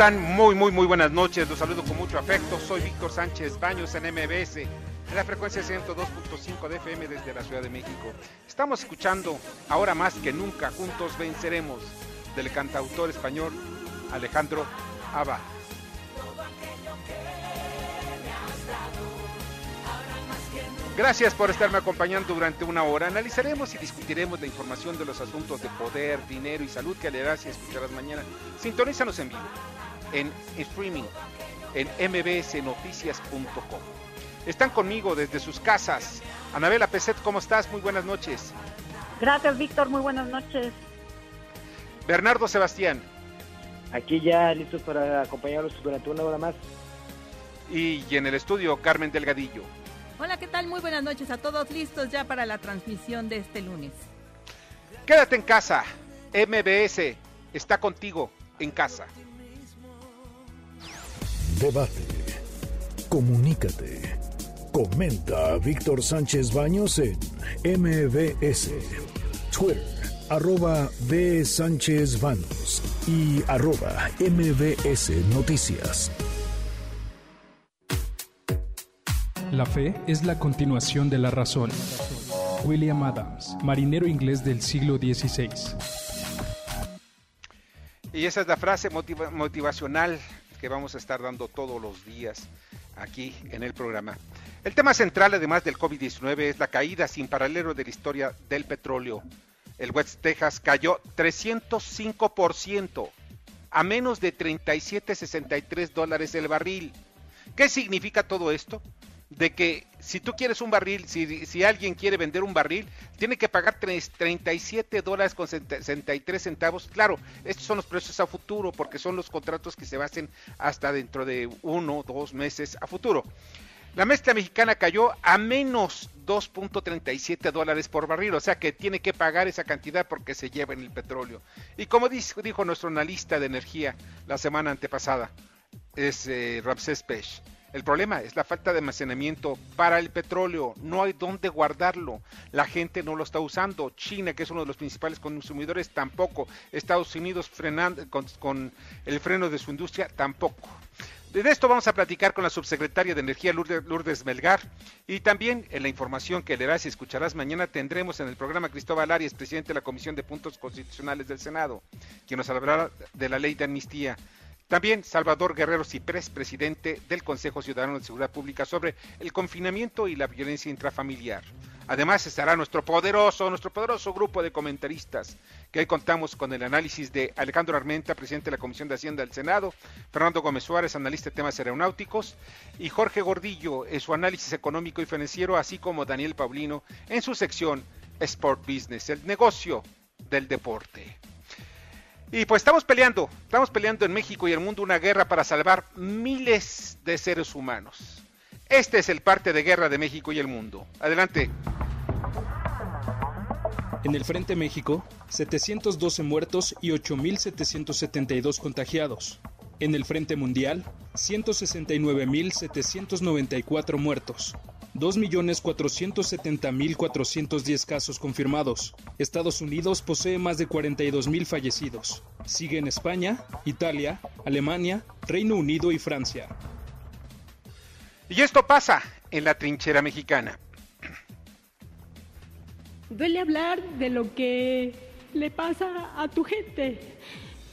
Están? Muy, muy, muy buenas noches. Los saludo con mucho afecto. Soy Víctor Sánchez Baños en MBS, en la frecuencia 102.5 de FM desde la Ciudad de México. Estamos escuchando ahora más que nunca, juntos venceremos, del cantautor español Alejandro Abad. Gracias por estarme acompañando durante una hora. Analizaremos y discutiremos la información de los asuntos de poder, dinero y salud que leerás y escucharás mañana. Sintonízanos en vivo, en streaming, en mbsnoticias.com. Están conmigo desde sus casas. Anabela Peset, ¿cómo estás? Muy buenas noches. Gracias, Víctor. Muy buenas noches. Bernardo Sebastián. Aquí ya listos para acompañarlos durante una hora más. Y en el estudio, Carmen Delgadillo. Hola, ¿qué tal? Muy buenas noches a todos, listos ya para la transmisión de este lunes. Quédate en casa. MBS está contigo en casa. Debate. Comunícate. Comenta a Víctor Sánchez Baños en MBS. Twitter, arroba B. Sánchez Baños y arroba MBS Noticias. La fe es la continuación de la razón. William Adams, marinero inglés del siglo XVI. Y esa es la frase motiva- motivacional que vamos a estar dando todos los días aquí en el programa. El tema central, además del COVID-19, es la caída sin paralelo de la historia del petróleo. El West Texas cayó 305% a menos de 37.63 dólares el barril. ¿Qué significa todo esto? De que si tú quieres un barril, si, si alguien quiere vender un barril, tiene que pagar tres- 37 dólares con 63 centavos. Claro, estos son los precios a futuro porque son los contratos que se hacen hasta dentro de uno, dos meses a futuro. La mezcla mexicana cayó a menos 2.37 dólares por barril, o sea que tiene que pagar esa cantidad porque se lleva en el petróleo. Y como dijo, dijo nuestro analista de energía la semana antepasada, es eh, Ramsés Pech. El problema es la falta de almacenamiento para el petróleo. No hay dónde guardarlo. La gente no lo está usando. China, que es uno de los principales consumidores, tampoco. Estados Unidos frenando con, con el freno de su industria, tampoco. De esto vamos a platicar con la subsecretaria de Energía Lourdes, Melgar y también en la información que leerás y escucharás mañana tendremos en el programa Cristóbal Arias, presidente de la Comisión de Puntos Constitucionales del Senado, quien nos hablará de la ley de amnistía. También Salvador Guerrero Ciprés, presidente del Consejo Ciudadano de Seguridad Pública sobre el confinamiento y la violencia intrafamiliar. Además estará nuestro poderoso, nuestro poderoso grupo de comentaristas, que hoy contamos con el análisis de Alejandro Armenta, presidente de la Comisión de Hacienda del Senado, Fernando Gómez Suárez, analista de temas aeronáuticos, y Jorge Gordillo en su análisis económico y financiero, así como Daniel Paulino en su sección Sport Business, el negocio del deporte. Y pues estamos peleando, estamos peleando en México y el mundo una guerra para salvar miles de seres humanos. Este es el parte de guerra de México y el mundo. Adelante. En el Frente México, 712 muertos y 8.772 contagiados. En el Frente Mundial, 169.794 muertos. 2.470.410 casos confirmados. Estados Unidos posee más de 42.000 fallecidos. Siguen España, Italia, Alemania, Reino Unido y Francia. Y esto pasa en la trinchera mexicana. Duele hablar de lo que le pasa a tu gente.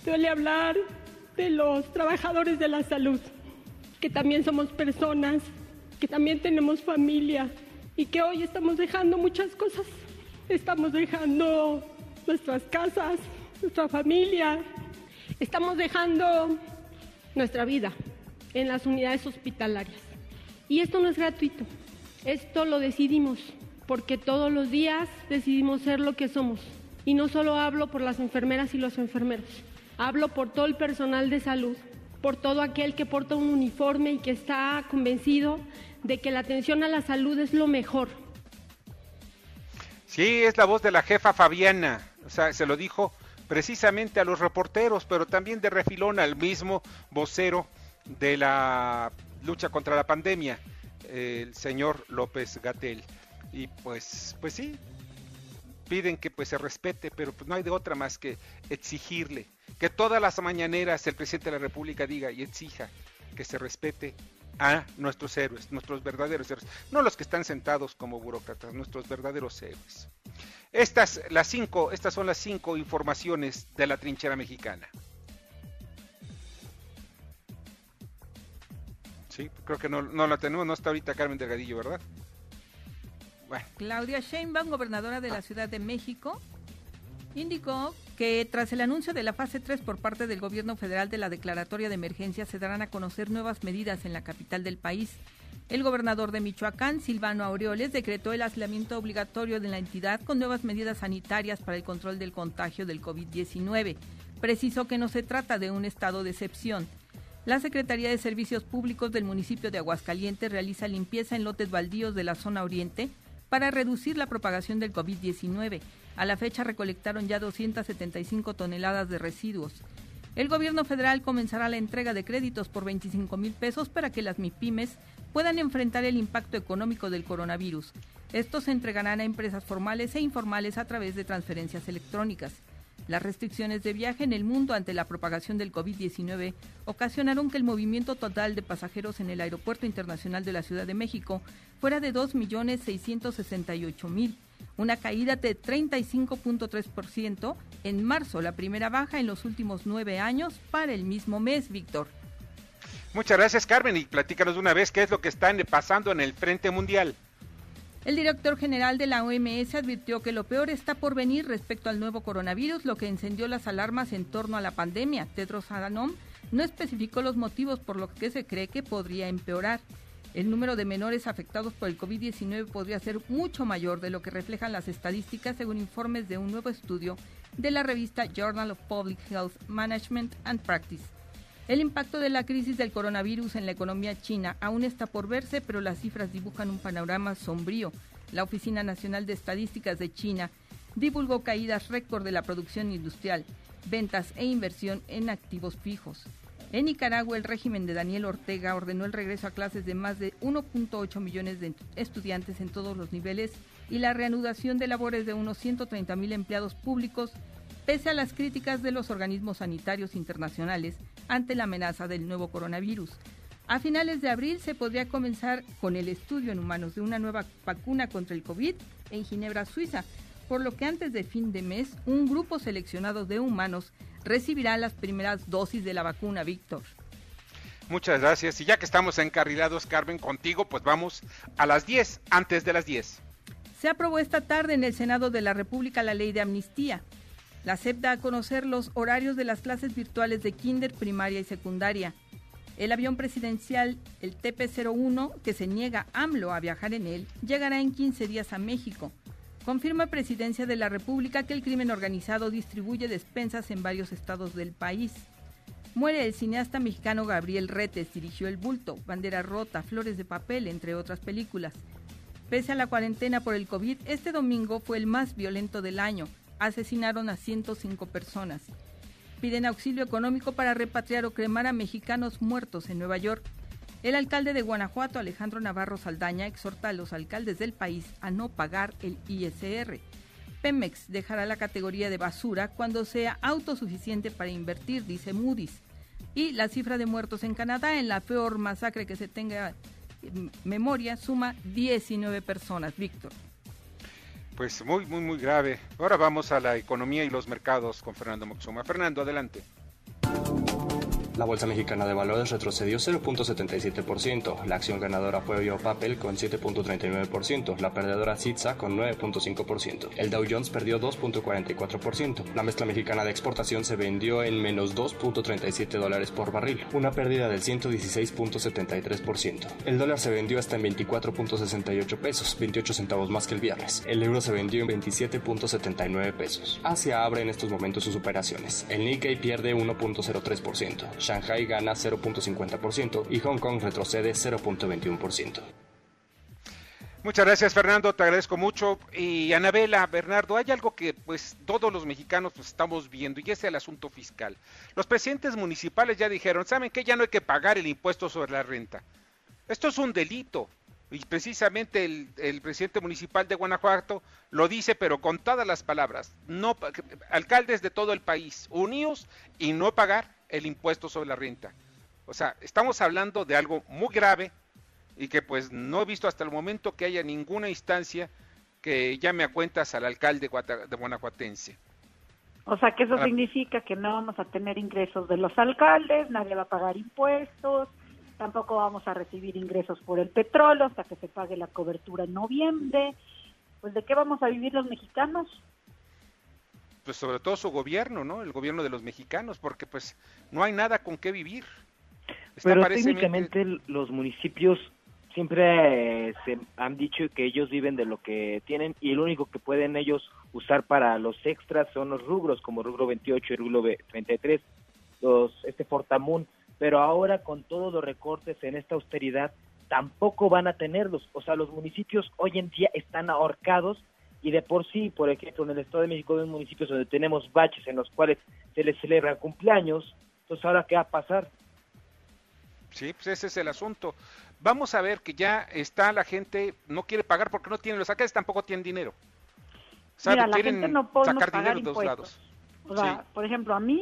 Duele hablar de los trabajadores de la salud, que también somos personas, que también tenemos familia y que hoy estamos dejando muchas cosas. Estamos dejando nuestras casas, nuestra familia, estamos dejando nuestra vida en las unidades hospitalarias. Y esto no es gratuito, esto lo decidimos porque todos los días decidimos ser lo que somos. Y no solo hablo por las enfermeras y los enfermeros, hablo por todo el personal de salud, por todo aquel que porta un uniforme y que está convencido de que la atención a la salud es lo mejor. Sí, es la voz de la jefa Fabiana, o sea, se lo dijo precisamente a los reporteros, pero también de refilón al mismo vocero de la lucha contra la pandemia, el señor López Gatel. Y pues, pues sí, piden que pues se respete, pero pues no hay de otra más que exigirle, que todas las mañaneras el presidente de la República diga y exija que se respete a nuestros héroes, nuestros verdaderos héroes, no los que están sentados como burócratas, nuestros verdaderos héroes. Estas, las cinco, estas son las cinco informaciones de la trinchera mexicana. Sí, creo que no, no la tenemos, no está ahorita Carmen Delgadillo, ¿verdad? Claudia Sheinbaum, gobernadora de la Ciudad de México, indicó que tras el anuncio de la fase 3 por parte del gobierno federal de la declaratoria de emergencia se darán a conocer nuevas medidas en la capital del país. El gobernador de Michoacán, Silvano Aureoles, decretó el aislamiento obligatorio de la entidad con nuevas medidas sanitarias para el control del contagio del COVID-19. Precisó que no se trata de un estado de excepción. La Secretaría de Servicios Públicos del municipio de Aguascalientes realiza limpieza en lotes baldíos de la zona oriente para reducir la propagación del COVID-19. A la fecha recolectaron ya 275 toneladas de residuos. El gobierno federal comenzará la entrega de créditos por 25 mil pesos para que las MIPIMES puedan enfrentar el impacto económico del coronavirus. Estos se entregarán a empresas formales e informales a través de transferencias electrónicas. Las restricciones de viaje en el mundo ante la propagación del COVID-19 ocasionaron que el movimiento total de pasajeros en el Aeropuerto Internacional de la Ciudad de México fuera de 2.668.000, una caída de 35.3% en marzo, la primera baja en los últimos nueve años para el mismo mes, Víctor. Muchas gracias, Carmen, y platícanos de una vez qué es lo que está pasando en el Frente Mundial. El director general de la OMS advirtió que lo peor está por venir respecto al nuevo coronavirus, lo que encendió las alarmas en torno a la pandemia. Tedros Adhanom no especificó los motivos por los que se cree que podría empeorar. El número de menores afectados por el COVID-19 podría ser mucho mayor de lo que reflejan las estadísticas según informes de un nuevo estudio de la revista Journal of Public Health Management and Practice. El impacto de la crisis del coronavirus en la economía china aún está por verse, pero las cifras dibujan un panorama sombrío. La Oficina Nacional de Estadísticas de China divulgó caídas récord de la producción industrial, ventas e inversión en activos fijos. En Nicaragua, el régimen de Daniel Ortega ordenó el regreso a clases de más de 1.8 millones de estudiantes en todos los niveles y la reanudación de labores de unos 130 mil empleados públicos pese a las críticas de los organismos sanitarios internacionales ante la amenaza del nuevo coronavirus. A finales de abril se podría comenzar con el estudio en humanos de una nueva vacuna contra el COVID en Ginebra, Suiza, por lo que antes de fin de mes un grupo seleccionado de humanos recibirá las primeras dosis de la vacuna, Víctor. Muchas gracias. Y ya que estamos encarrilados, Carmen, contigo, pues vamos a las 10, antes de las 10. Se aprobó esta tarde en el Senado de la República la ley de amnistía. La SEP da a conocer los horarios de las clases virtuales de kinder, primaria y secundaria. El avión presidencial, el TP-01, que se niega AMLO a viajar en él, llegará en 15 días a México. Confirma Presidencia de la República que el crimen organizado distribuye despensas en varios estados del país. Muere el cineasta mexicano Gabriel Retes, dirigió El Bulto, Bandera Rota, Flores de Papel, entre otras películas. Pese a la cuarentena por el COVID, este domingo fue el más violento del año asesinaron a 105 personas. Piden auxilio económico para repatriar o cremar a mexicanos muertos en Nueva York. El alcalde de Guanajuato, Alejandro Navarro Saldaña, exhorta a los alcaldes del país a no pagar el ISR. Pemex dejará la categoría de basura cuando sea autosuficiente para invertir, dice Moody's. Y la cifra de muertos en Canadá en la peor masacre que se tenga memoria suma 19 personas. Víctor. Pues muy, muy, muy grave. Ahora vamos a la economía y los mercados con Fernando Moxuma. Fernando, adelante. La Bolsa Mexicana de Valores retrocedió 0.77%, la acción ganadora fue Biopapel con 7.39%, la perdedora Citza con 9.5%, el Dow Jones perdió 2.44%, la mezcla mexicana de exportación se vendió en menos 2.37 dólares por barril, una pérdida del 116.73%. El dólar se vendió hasta en 24.68 pesos, 28 centavos más que el viernes. El euro se vendió en 27.79 pesos. Asia abre en estos momentos sus operaciones. El Nikkei pierde 1.03%. Shanghai gana 0.50% y Hong Kong retrocede 0.21%. Muchas gracias Fernando, te agradezco mucho. Y Anabela, Bernardo, hay algo que pues todos los mexicanos estamos viendo y es el asunto fiscal. Los presidentes municipales ya dijeron, ¿saben qué? Ya no hay que pagar el impuesto sobre la renta. Esto es un delito. Y precisamente el, el presidente municipal de Guanajuato lo dice, pero con todas las palabras. No, alcaldes de todo el país, unidos y no pagar el impuesto sobre la renta. O sea, estamos hablando de algo muy grave y que pues no he visto hasta el momento que haya ninguna instancia que llame a cuentas al alcalde de Guanajuatense. O sea, que eso significa que no vamos a tener ingresos de los alcaldes, nadie va a pagar impuestos, tampoco vamos a recibir ingresos por el petróleo hasta que se pague la cobertura en noviembre. Pues ¿de qué vamos a vivir los mexicanos? Pues sobre todo su gobierno, ¿no? El gobierno de los mexicanos, porque pues no hay nada con qué vivir. Pero técnicamente los municipios siempre eh, se han dicho que ellos viven de lo que tienen y lo único que pueden ellos usar para los extras son los rubros como rubro 28 y rubro 33, los este Fortamun, pero ahora con todos los recortes en esta austeridad tampoco van a tenerlos, o sea, los municipios hoy en día están ahorcados y de por sí, por ejemplo, en el Estado de México hay municipios donde tenemos baches en los cuales se les celebra cumpleaños, entonces ahora qué va a pasar? Sí, pues ese es el asunto. Vamos a ver que ya está la gente, no quiere pagar porque no tiene, los alcaldes tampoco tienen dinero. Mira, la gente no puede sacar dinero de dos lados. O sea, por ejemplo, a mí,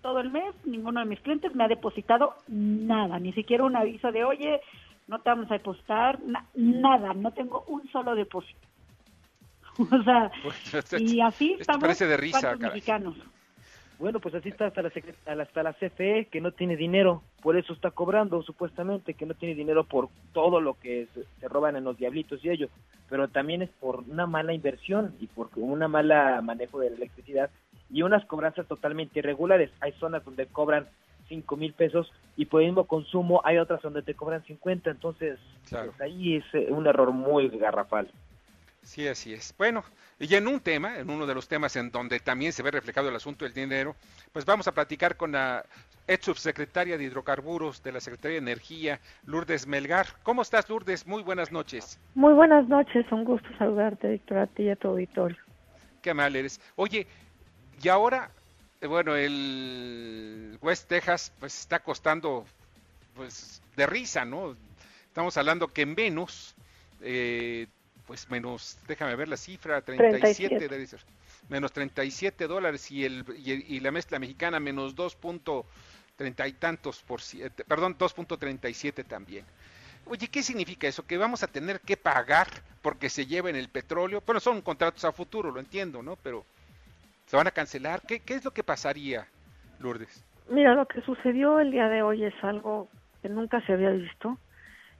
todo el mes, ninguno de mis clientes me ha depositado nada, ni siquiera un aviso de, oye, no te vamos a depositar, nada, no tengo un solo depósito. o sea, y así estamos parece de risa, mexicanos. Bueno, pues así está hasta la, hasta la CFE, que no tiene dinero, por eso está cobrando supuestamente, que no tiene dinero por todo lo que se, roban en los diablitos y ellos, pero también es por una mala inversión y por una mala manejo de la electricidad y unas cobranzas totalmente irregulares. Hay zonas donde cobran cinco mil pesos y por el mismo consumo hay otras donde te cobran 50, entonces pues ahí es eh, un error muy garrafal. Sí, así es. Bueno, y en un tema, en uno de los temas en donde también se ve reflejado el asunto del dinero, pues vamos a platicar con la ex subsecretaria de Hidrocarburos de la Secretaría de Energía, Lourdes Melgar. ¿Cómo estás, Lourdes? Muy buenas noches. Muy buenas noches, un gusto saludarte, Víctor, a ti y a tu auditorio. Qué mal eres. Oye, y ahora, eh, bueno, el West Texas, pues está costando, pues, de risa, ¿no? Estamos hablando que menos eh, pues menos, déjame ver la cifra, 37, 37. menos 37 dólares y, el, y, la mezcla mexicana menos 2.30 y tantos por perdón, 2.37 también. Oye, ¿qué significa eso? Que vamos a tener que pagar porque se lleven el petróleo. Bueno, son contratos a futuro, lo entiendo, ¿no? Pero se van a cancelar. ¿Qué, qué es lo que pasaría, Lourdes? Mira, lo que sucedió el día de hoy es algo que nunca se había visto.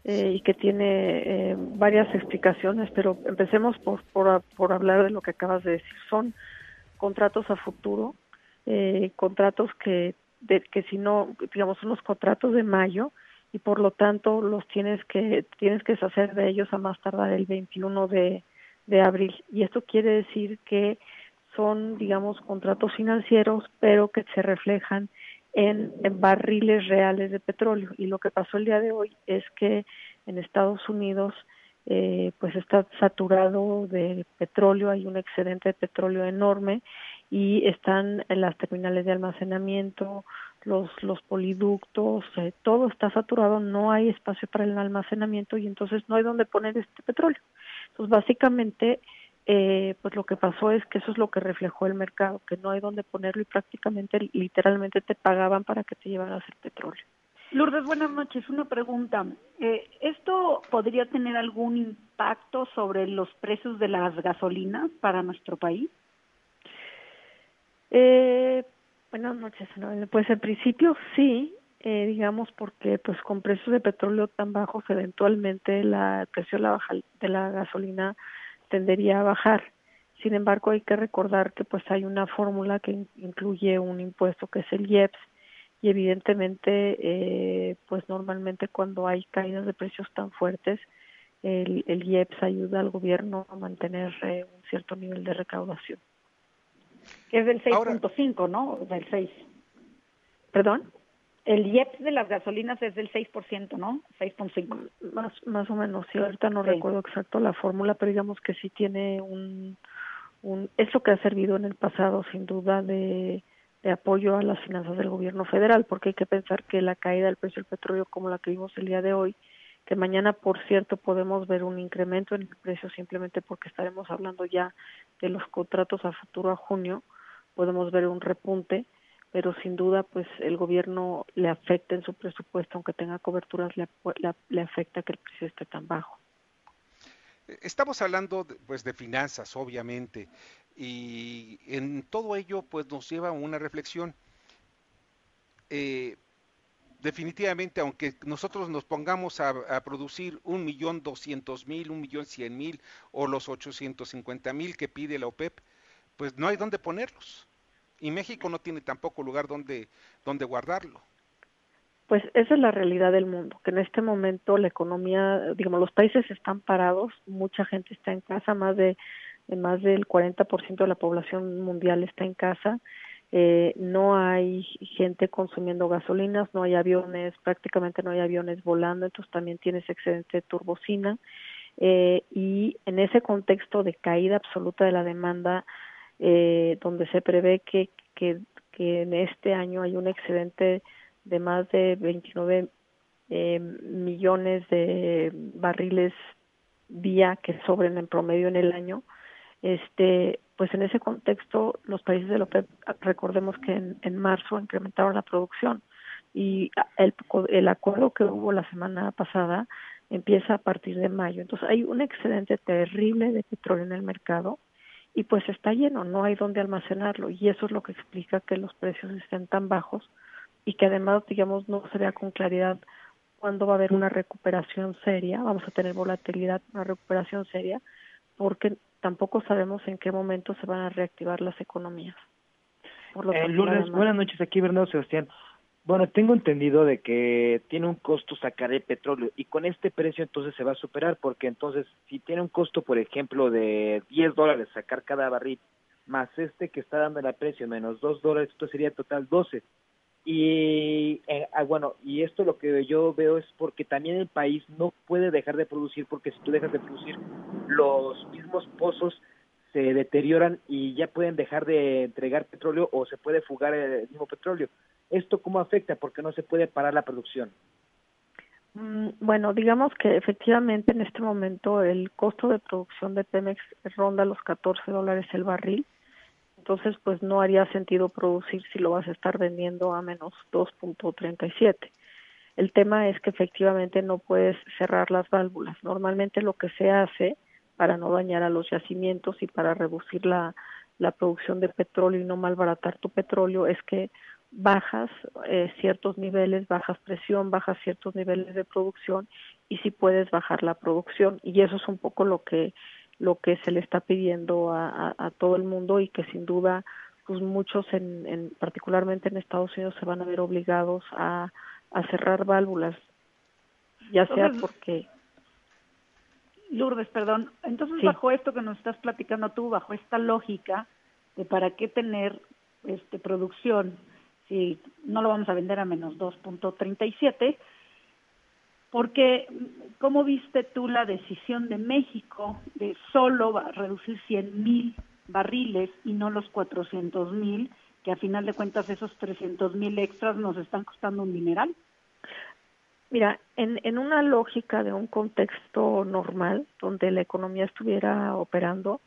Eh, y que tiene eh, varias explicaciones, pero empecemos por, por, por, hablar de lo que acabas de decir. Son contratos a futuro, eh, contratos que, de, que si no, digamos, son los contratos de mayo y por lo tanto los tienes que, tienes que deshacer de ellos a más tardar el 21 de, de abril. Y esto quiere decir que son, digamos, contratos financieros, pero que se reflejan en, barriles reales de petróleo. Y lo que pasó el día de hoy es que en Estados Unidos eh, pues está saturado de petróleo, hay un excedente de petróleo enorme y están las terminales de almacenamiento, los, los poliductos, eh, todo está saturado, no hay espacio para el almacenamiento y entonces no hay donde poner este petróleo. Entonces básicamente eh, pues lo que pasó es que eso es lo que reflejó el mercado, que no hay donde ponerlo y prácticamente, literalmente te pagaban para que te llevaras el petróleo. Lourdes, buenas noches. Una pregunta. Eh, ¿Esto podría tener algún impacto sobre los precios de las gasolinas para nuestro país? Eh, buenas noches. Pues en principio sí, eh, digamos porque pues con precios de petróleo tan bajos eventualmente la, el precio de la, baja, de la gasolina tendería a bajar. Sin embargo, hay que recordar que pues hay una fórmula que incluye un impuesto que es el IEPS y evidentemente eh, pues normalmente cuando hay caídas de precios tan fuertes el, el IEPS ayuda al gobierno a mantener eh, un cierto nivel de recaudación. Que es del 6.5, ¿no? Del 6. ¿Perdón? El IEPS de las gasolinas es del 6%, ¿no? 6.5. Más, más o menos, sí, ahorita no recuerdo exacto la fórmula, pero digamos que sí tiene un, un... Es lo que ha servido en el pasado, sin duda, de de apoyo a las finanzas del gobierno federal, porque hay que pensar que la caída del precio del petróleo como la que vimos el día de hoy, que mañana, por cierto, podemos ver un incremento en el precio simplemente porque estaremos hablando ya de los contratos a futuro a junio, podemos ver un repunte, pero sin duda, pues el gobierno le afecta en su presupuesto, aunque tenga coberturas, le, le, afecta que el precio esté tan bajo. Estamos hablando pues de finanzas, obviamente, y en todo ello, pues nos lleva a una reflexión. Eh, definitivamente, aunque nosotros nos pongamos a, producir un millón doscientos mil, un millón cien mil o los ochocientos cincuenta mil que pide la OPEP, pues no hay dónde ponerlos. Y México no tiene tampoco lugar donde, donde guardarlo. Pues esa es la realidad del mundo, que en este momento la economía, digamos, los países están parados, mucha gente está en casa, más de más del 40% de la población mundial está en casa, eh, no hay gente consumiendo gasolinas, no hay aviones, prácticamente no hay aviones volando, entonces también tienes excedente de turbocina. Eh, y en ese contexto de caída absoluta de la demanda, eh, donde se prevé que, que, que, en este año hay un excedente de más de 29 eh, millones de barriles día que sobren en promedio en el año, este, pues en ese contexto, los países de la OPEP, recordemos que en, en marzo incrementaron la producción y el, el acuerdo que hubo la semana pasada empieza a partir de mayo. Entonces hay un excedente terrible de petróleo en el mercado y pues está lleno, no hay dónde almacenarlo y eso es lo que explica que los precios estén tan bajos y que además, digamos, no se vea con claridad cuándo va a haber una recuperación seria, vamos a tener volatilidad, una recuperación seria, porque tampoco sabemos en qué momento se van a reactivar las economías. Eh, Lourdes, buenas noches, aquí Bernardo Sebastián. Bueno, tengo entendido de que tiene un costo sacar el petróleo y con este precio entonces se va a superar porque entonces si tiene un costo, por ejemplo, de 10 dólares sacar cada barril, más este que está dando el precio menos 2 dólares, esto sería total 12. Y eh, ah, bueno, y esto lo que yo veo es porque también el país no puede dejar de producir, porque si tú dejas de producir, los mismos pozos se deterioran y ya pueden dejar de entregar petróleo o se puede fugar el mismo petróleo. ¿Esto cómo afecta? Porque no se puede parar la producción. Mm, bueno, digamos que efectivamente en este momento el costo de producción de Pemex ronda los 14 dólares el barril entonces pues no haría sentido producir si lo vas a estar vendiendo a menos 2.37. El tema es que efectivamente no puedes cerrar las válvulas. Normalmente lo que se hace para no dañar a los yacimientos y para reducir la, la producción de petróleo y no malbaratar tu petróleo es que bajas eh, ciertos niveles, bajas presión, bajas ciertos niveles de producción y si puedes bajar la producción y eso es un poco lo que lo que se le está pidiendo a, a, todo el mundo y que sin duda pues muchos en, en, particularmente en Estados Unidos se van a ver obligados a, a cerrar válvulas ya sea porque Lourdes, perdón. Entonces, bajo esto que nos estás platicando tú, bajo esta lógica de para qué tener este producción si no lo vamos a vender a menos 2.37, porque ¿cómo viste tú la decisión de México de solo reducir 100 mil barriles y no los 400 mil, que a final de cuentas esos 300 mil extras nos están costando un mineral? Mira, en, en una lógica de un contexto normal, donde la economía estuviera operando,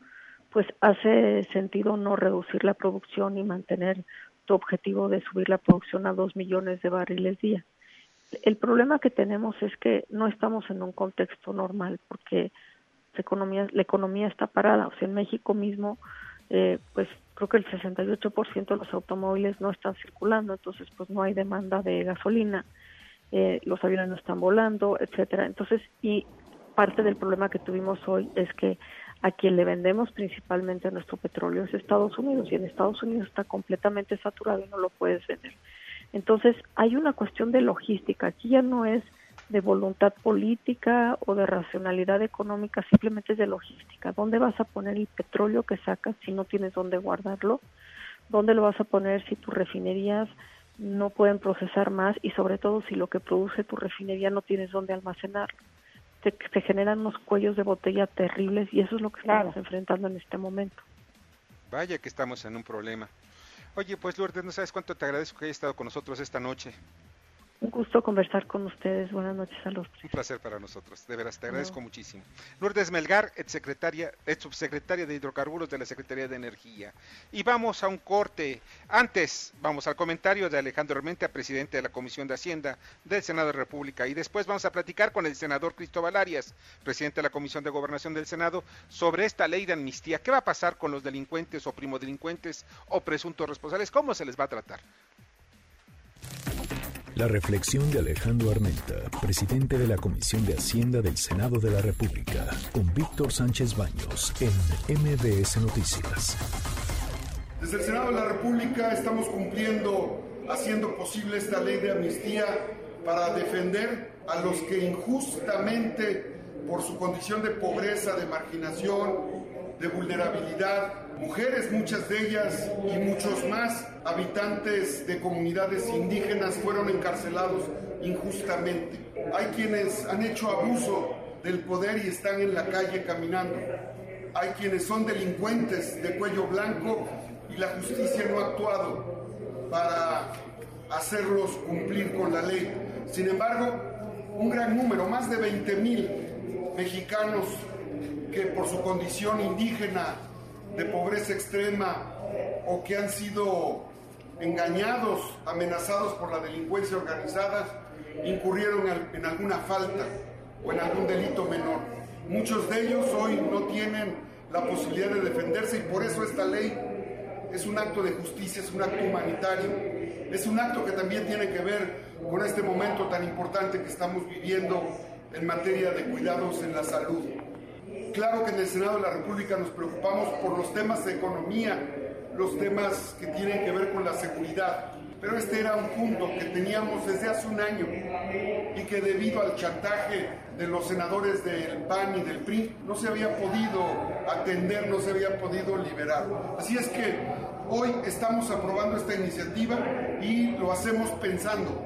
pues hace sentido no reducir la producción y mantener tu objetivo de subir la producción a dos millones de barriles día el problema que tenemos es que no estamos en un contexto normal porque la economía, la economía está parada. O sea, en México mismo, eh, pues creo que el 68% de los automóviles no están circulando, entonces pues no hay demanda de gasolina, eh, los aviones no están volando, etcétera. Entonces, y parte del problema que tuvimos hoy es que a quien le vendemos principalmente nuestro petróleo es Estados Unidos y en Estados Unidos está completamente saturado y no lo puedes vender. Entonces, hay una cuestión de logística. Aquí ya no es de voluntad política o de racionalidad económica, simplemente es de logística. ¿Dónde vas a poner el petróleo que sacas si no tienes dónde guardarlo? ¿Dónde lo vas a poner si tus refinerías no pueden procesar más y sobre todo si lo que produce tu refinería no tienes dónde almacenarlo? Se, generan unos cuellos de botella terribles y eso es lo que estamos enfrentando en este momento. Vaya que estamos en un problema. Oye, pues Lourdes, no sabes cuánto te agradezco que hayas estado con nosotros esta noche. Un gusto conversar con ustedes. Buenas noches a los Un placer para nosotros. De veras, te agradezco muchísimo. Lourdes Melgar, ex secretaria, ex subsecretaria de Hidrocarburos de la Secretaría de Energía. Y vamos a un corte. Antes, vamos al comentario de Alejandro Armenta, presidente de la Comisión de Hacienda del Senado de la República. Y después vamos a platicar con el senador Cristóbal Arias, presidente de la Comisión de Gobernación del Senado, sobre esta ley de amnistía. ¿Qué va a pasar con los delincuentes o primodelincuentes o presuntos responsables? ¿Cómo se les va a tratar? La reflexión de Alejandro Armenta, presidente de la Comisión de Hacienda del Senado de la República, con Víctor Sánchez Baños en MBS Noticias. Desde el Senado de la República estamos cumpliendo, haciendo posible esta ley de amnistía para defender a los que injustamente, por su condición de pobreza, de marginación, de vulnerabilidad, mujeres, muchas de ellas y muchos más habitantes de comunidades indígenas fueron encarcelados injustamente. Hay quienes han hecho abuso del poder y están en la calle caminando. Hay quienes son delincuentes de cuello blanco y la justicia no ha actuado para hacerlos cumplir con la ley. Sin embargo, un gran número, más de 20 mil mexicanos que por su condición indígena de pobreza extrema o que han sido engañados, amenazados por la delincuencia organizada, incurrieron en alguna falta o en algún delito menor. Muchos de ellos hoy no tienen la posibilidad de defenderse y por eso esta ley es un acto de justicia, es un acto humanitario, es un acto que también tiene que ver con este momento tan importante que estamos viviendo en materia de cuidados en la salud. Claro que en el Senado de la República nos preocupamos por los temas de economía, los temas que tienen que ver con la seguridad, pero este era un punto que teníamos desde hace un año y que debido al chantaje de los senadores del PAN y del PRI no se había podido atender, no se había podido liberar. Así es que hoy estamos aprobando esta iniciativa y lo hacemos pensando,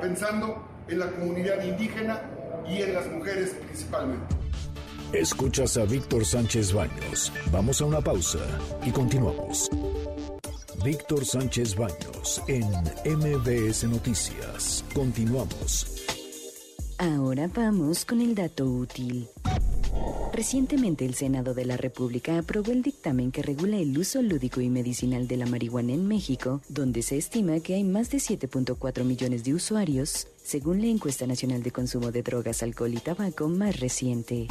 pensando en la comunidad indígena y en las mujeres principalmente. Escuchas a Víctor Sánchez Baños. Vamos a una pausa y continuamos. Víctor Sánchez Baños en MBS Noticias. Continuamos. Ahora vamos con el dato útil. Recientemente el Senado de la República aprobó el dictamen que regula el uso lúdico y medicinal de la marihuana en México, donde se estima que hay más de 7.4 millones de usuarios, según la encuesta nacional de consumo de drogas, alcohol y tabaco más reciente.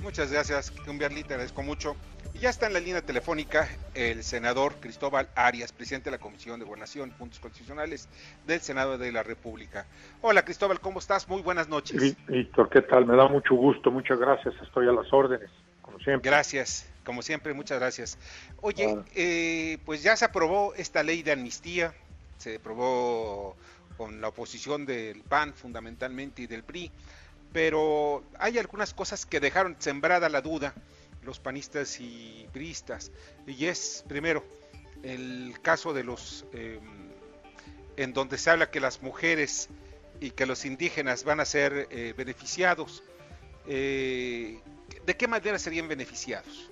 Muchas gracias, te agradezco mucho. Y ya está en la línea telefónica el senador Cristóbal Arias, presidente de la Comisión de Gobernación y Puntos Constitucionales del Senado de la República. Hola Cristóbal, ¿cómo estás? Muy buenas noches. Víctor, ¿qué tal? Me da mucho gusto, muchas gracias, estoy a las órdenes, como siempre. Gracias, como siempre, muchas gracias. Oye, eh, pues ya se aprobó esta ley de amnistía, se aprobó con la oposición del PAN fundamentalmente y del PRI, pero hay algunas cosas que dejaron sembrada la duda los panistas y priistas, y es primero el caso de los em, en donde se habla que las mujeres y que los indígenas van a ser eh, beneficiados. Eh, ¿De qué manera serían beneficiados?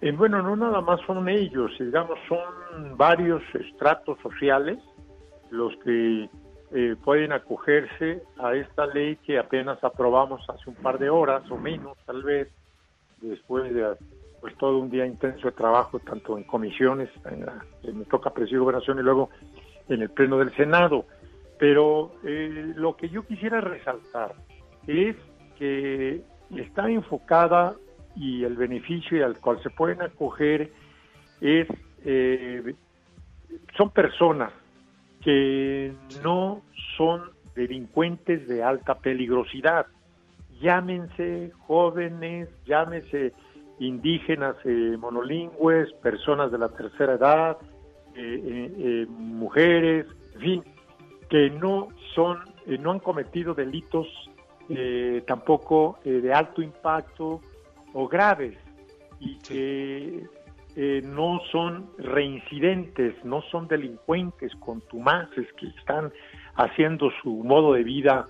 Eh, bueno, no nada más son ellos, digamos, son varios estratos sociales los que eh, pueden acogerse a esta ley que apenas aprobamos hace un par de horas o menos, tal vez, después de pues todo un día intenso de trabajo, tanto en comisiones, en me toca presidir gobernación y luego en el Pleno del Senado. Pero eh, lo que yo quisiera resaltar es que está enfocada y el beneficio al cual se pueden acoger es eh, son personas que no son delincuentes de alta peligrosidad. Llámense jóvenes, llámense indígenas eh, monolingües, personas de la tercera edad, eh, mujeres, en fin, que no son, no han cometido delitos tampoco de alto impacto o graves y que eh, no son reincidentes, no son delincuentes contumaces que están haciendo su modo de vida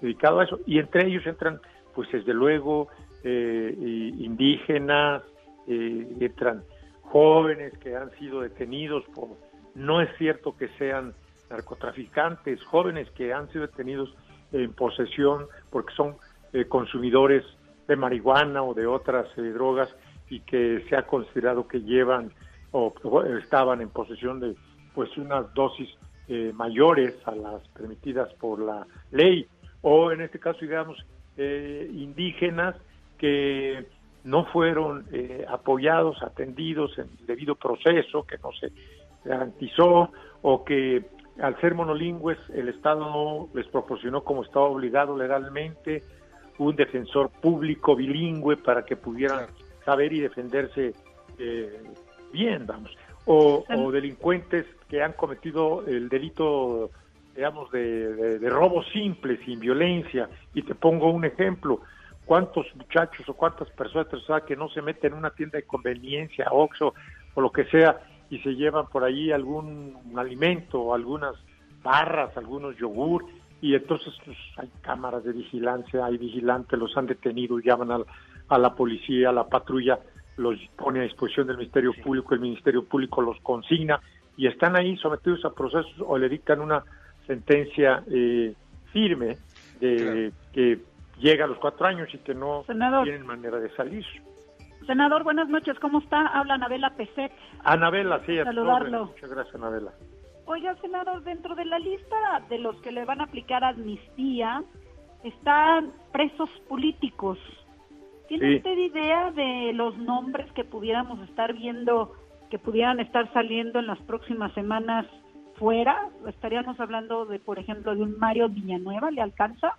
dedicado a eso. Y entre ellos entran, pues desde luego, eh, indígenas, eh, entran jóvenes que han sido detenidos por, no es cierto que sean narcotraficantes, jóvenes que han sido detenidos en posesión porque son consumidores de marihuana o de otras eh, drogas y que se ha considerado que llevan o, estaban en posesión de pues unas dosis eh, mayores a las permitidas por la ley. O en este caso digamos eh, indígenas que no fueron apoyados, atendidos en el debido proceso, que no se garantizó o que al ser monolingües el Estado no les proporcionó como estaba obligado legalmente un defensor público bilingüe para que pudieran saber y defenderse eh, bien, vamos. O, delincuentes que han cometido el delito, digamos, de, robo simple, sin violencia. Y te pongo un ejemplo. ¿Cuántos muchachos o cuántas personas que no se meten en una tienda de conveniencia, Oxxo o lo que sea, y se llevan por ahí algún alimento, algunas barras, algunos yogur, y entonces pues, hay cámaras de vigilancia, hay vigilantes, los han detenido, llaman a, la policía, a la patrulla, los pone a disposición del Ministerio Público, el Ministerio Público los consigna y están ahí sometidos a procesos o le dictan una sentencia eh, firme de que llega a los cuatro años y que no tienen manera de salir. Senador, buenas noches, ¿cómo está? Habla Anabela Peset. Anabela, sí, saludarlo. Muchas gracias, Anabela. Oiga, senador, dentro de la lista de los que le van a aplicar amnistía están presos políticos. ¿Tiene usted idea de los nombres que pudiéramos estar viendo, que pudieran estar saliendo en las próximas semanas fuera? ¿Estaríamos hablando de, por ejemplo, de un Mario Villanueva? ¿Le alcanza?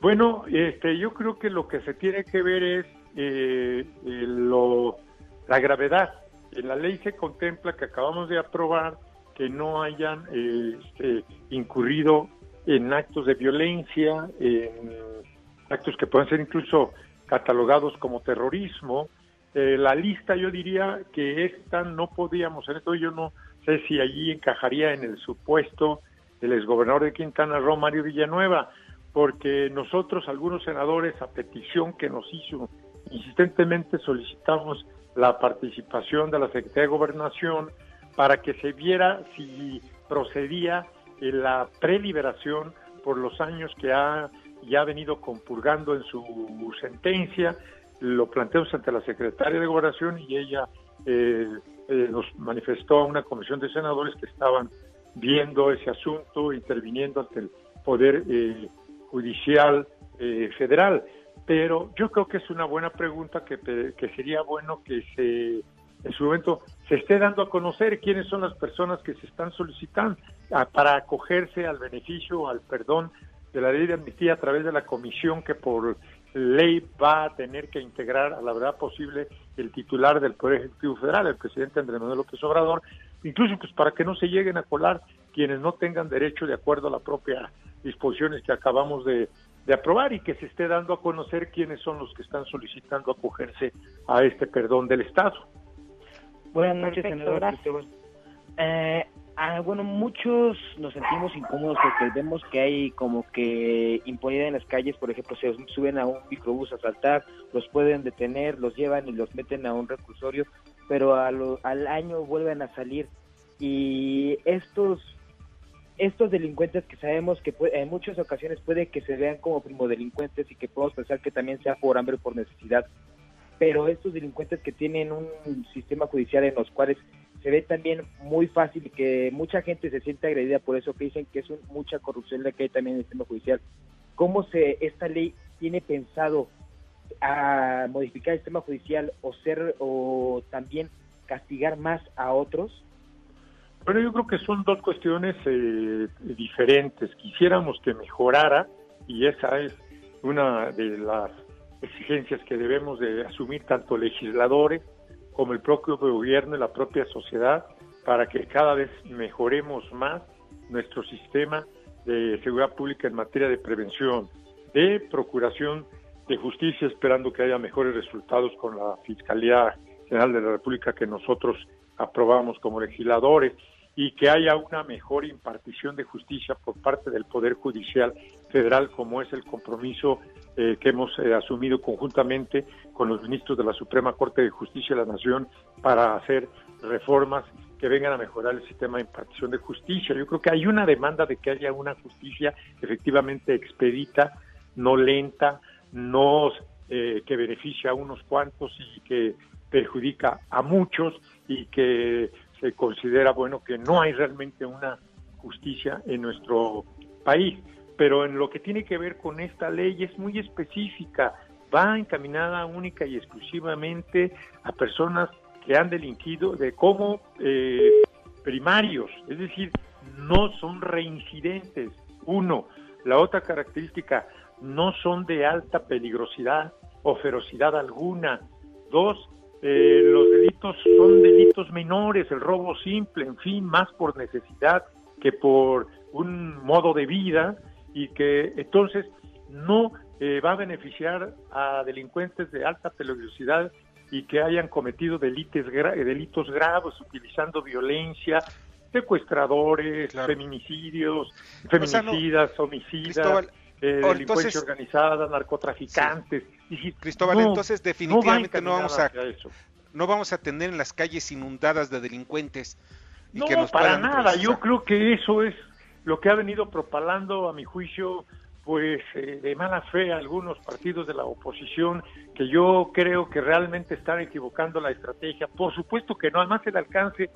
Bueno, este, yo creo que lo que se tiene que ver es eh, lo, la gravedad. En la ley se contempla que acabamos de aprobar que no hayan este, incurrido en actos de violencia, en actos que pueden ser incluso catalogados como terrorismo. Eh, la lista yo diría que esta no podíamos, en esto yo no sé si allí encajaría en el supuesto del exgobernador de Quintana Roo, Mario Villanueva, porque nosotros, algunos senadores, a petición que nos hizo, insistentemente solicitamos la participación de la Secretaría de Gobernación, para que se viera si procedía la preliberación por los años que ha ya venido compurgando en su sentencia. Lo planteamos ante la secretaria de Gobernación y ella eh, eh, nos manifestó a una comisión de senadores que estaban viendo ese asunto, interviniendo ante el Poder eh, Judicial Federal. Pero yo creo que es una buena pregunta que, que sería bueno que se en su momento se esté dando a conocer quiénes son las personas que se están solicitando para acogerse al beneficio, al perdón de la ley de amnistía a través de la comisión que por ley va a tener que integrar a la verdad posible el titular del Poder Ejecutivo Federal, el presidente Andrés Manuel López Obrador, incluso pues para que no se lleguen a colar quienes no tengan derecho de acuerdo a la propia disposiciones que acabamos de, de aprobar y que se esté dando a conocer quiénes son los que están solicitando acogerse a este perdón del Estado. Buenas noches, senador. Eh, ah, bueno, muchos nos sentimos incómodos porque vemos que hay como que impunidad en las calles, por ejemplo, se suben a un microbús a saltar, los pueden detener, los llevan y los meten a un reclusorio, pero al año vuelven a salir. Y estos estos delincuentes que sabemos que en muchas ocasiones puede que se vean como primodelincuentes y que podemos pensar que también sea por hambre o por necesidad, pero estos delincuentes que tienen un sistema judicial en los cuales se ve también muy fácil que mucha gente se siente agredida por eso que dicen que es mucha corrupción la que hay también en el sistema judicial. ¿Cómo se esta ley tiene pensado a modificar el sistema judicial o ser o también castigar más a otros? Bueno, yo creo que son dos cuestiones eh, diferentes. Quisiéramos que mejorara y esa es una de las exigencias que debemos de asumir tanto legisladores como el propio gobierno y la propia sociedad para que cada vez mejoremos más nuestro sistema de seguridad pública en materia de prevención, de procuración de justicia, esperando que haya mejores resultados con la Fiscalía General de la República que nosotros aprobamos como legisladores y que haya una mejor impartición de justicia por parte del Poder Judicial Federal, como es el compromiso eh, que hemos eh, asumido conjuntamente con los ministros de la Suprema Corte de Justicia de la Nación para hacer reformas que vengan a mejorar el sistema de impartición de justicia. Yo creo que hay una demanda de que haya una justicia efectivamente expedita, no lenta, no eh, que beneficia a unos cuantos y que perjudica a muchos y que se considera bueno que no hay realmente una justicia en nuestro país. Pero en lo que tiene que ver con esta ley es muy específica, va encaminada única y exclusivamente a personas que han delinquido de como eh, primarios, es decir, no son reincidentes. Uno, la otra característica, no son de alta peligrosidad o ferocidad alguna. Dos, eh, los delitos son delitos menores, el robo simple, en fin, más por necesidad que por un modo de vida y que entonces no eh, va a beneficiar a delincuentes de alta peligrosidad y que hayan cometido delitos, delitos graves utilizando violencia, secuestradores, feminicidios, feminicidas, homicidas, eh, delincuencia organizada, narcotraficantes. Cristóbal, entonces definitivamente no, vamos a, no vamos a tener en las calles inundadas de delincuentes. Y no, que nos para nada. Yo creo que eso es lo que ha venido propalando, a mi juicio, pues eh, de mala fe algunos partidos de la oposición que yo creo que realmente están equivocando la estrategia. Por supuesto que no, además el alcance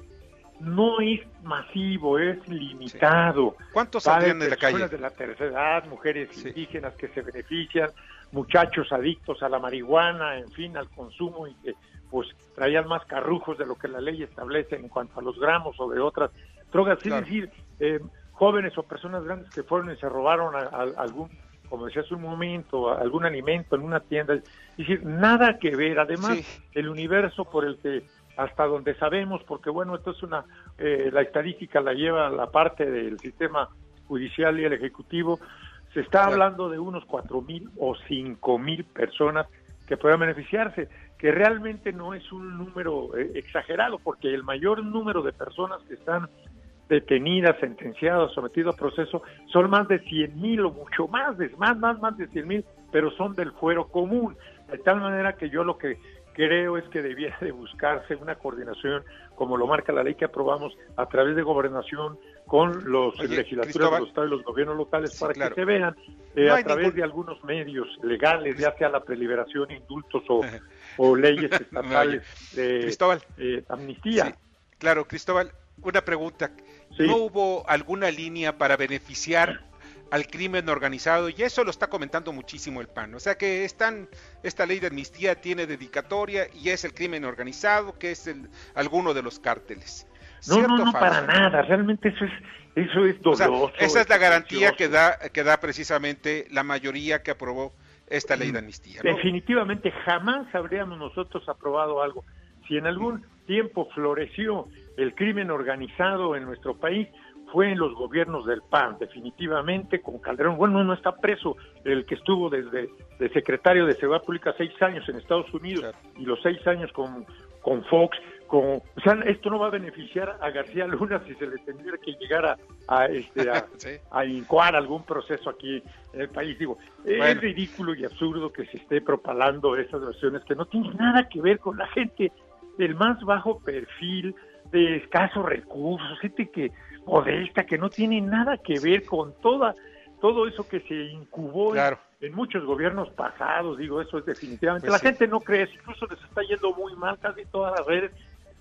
no es masivo, es limitado. ¿Cuántos salen de la calle? de la tercera edad, mujeres indígenas que se benefician, muchachos adictos a la marihuana, en fin, al consumo y que pues traían más carrujos de lo que la ley establece en cuanto a los gramos o de otras drogas. Es decir, eh, jóvenes o personas grandes que fueron y se robaron algún, como decía hace un momento, algún alimento en una tienda. Es decir, nada que ver. Además, el universo por el que hasta donde sabemos, porque bueno, esto es una, eh, la estadística la lleva la parte del sistema judicial y el ejecutivo, se está hablando de unos cuatro mil o cinco mil personas que puedan beneficiarse, que realmente no es un número eh, exagerado, porque el mayor número de personas que están detenidas, sentenciadas, sometidas a proceso, son más de cien mil o mucho más, más, más, más de cien mil, pero son del fuero común. De tal manera que yo lo que creo es que debiera de buscarse una coordinación, como lo marca la ley que aprobamos, a través de gobernación con los legisladores de los estados y los gobiernos locales para que se vean eh, a través de algunos medios legales, ya sea la preliberación, indultos o, leyes estatales de eh, amnistía. Claro, Cristóbal, una pregunta. ¿No hubo alguna línea para beneficiar al crimen organizado y eso lo está comentando muchísimo el PAN. O sea que están, esta ley de amnistía tiene dedicatoria y es el crimen organizado que es el, alguno de los cárteles. No, no, no, para nada. Realmente eso es eso es doloroso. esa es la garantía que da que da precisamente la mayoría que aprobó esta ley de amnistía. Definitivamente jamás habríamos nosotros aprobado algo. Si en algún tiempo floreció el crimen organizado en nuestro país, fue en los gobiernos del PAN, definitivamente, con Calderón. Bueno, no está preso el que estuvo desde de secretario de Seguridad Pública seis años en Estados Unidos y los seis años con, con Fox. Con, o sea, esto no va a beneficiar a García Luna si se le tendría que llegar a, este, a, incoar algún proceso aquí en el país. Digo, es ridículo y absurdo que se esté propalando esas versiones que no tienen nada que ver con la gente del más bajo perfil, de escasos recursos, gente que modesta, que no tiene nada que ver con toda todo eso que se incubó en, muchos gobiernos pasados, digo, eso es definitivamente. Pues la gente no cree, incluso les está yendo muy mal casi todas las redes,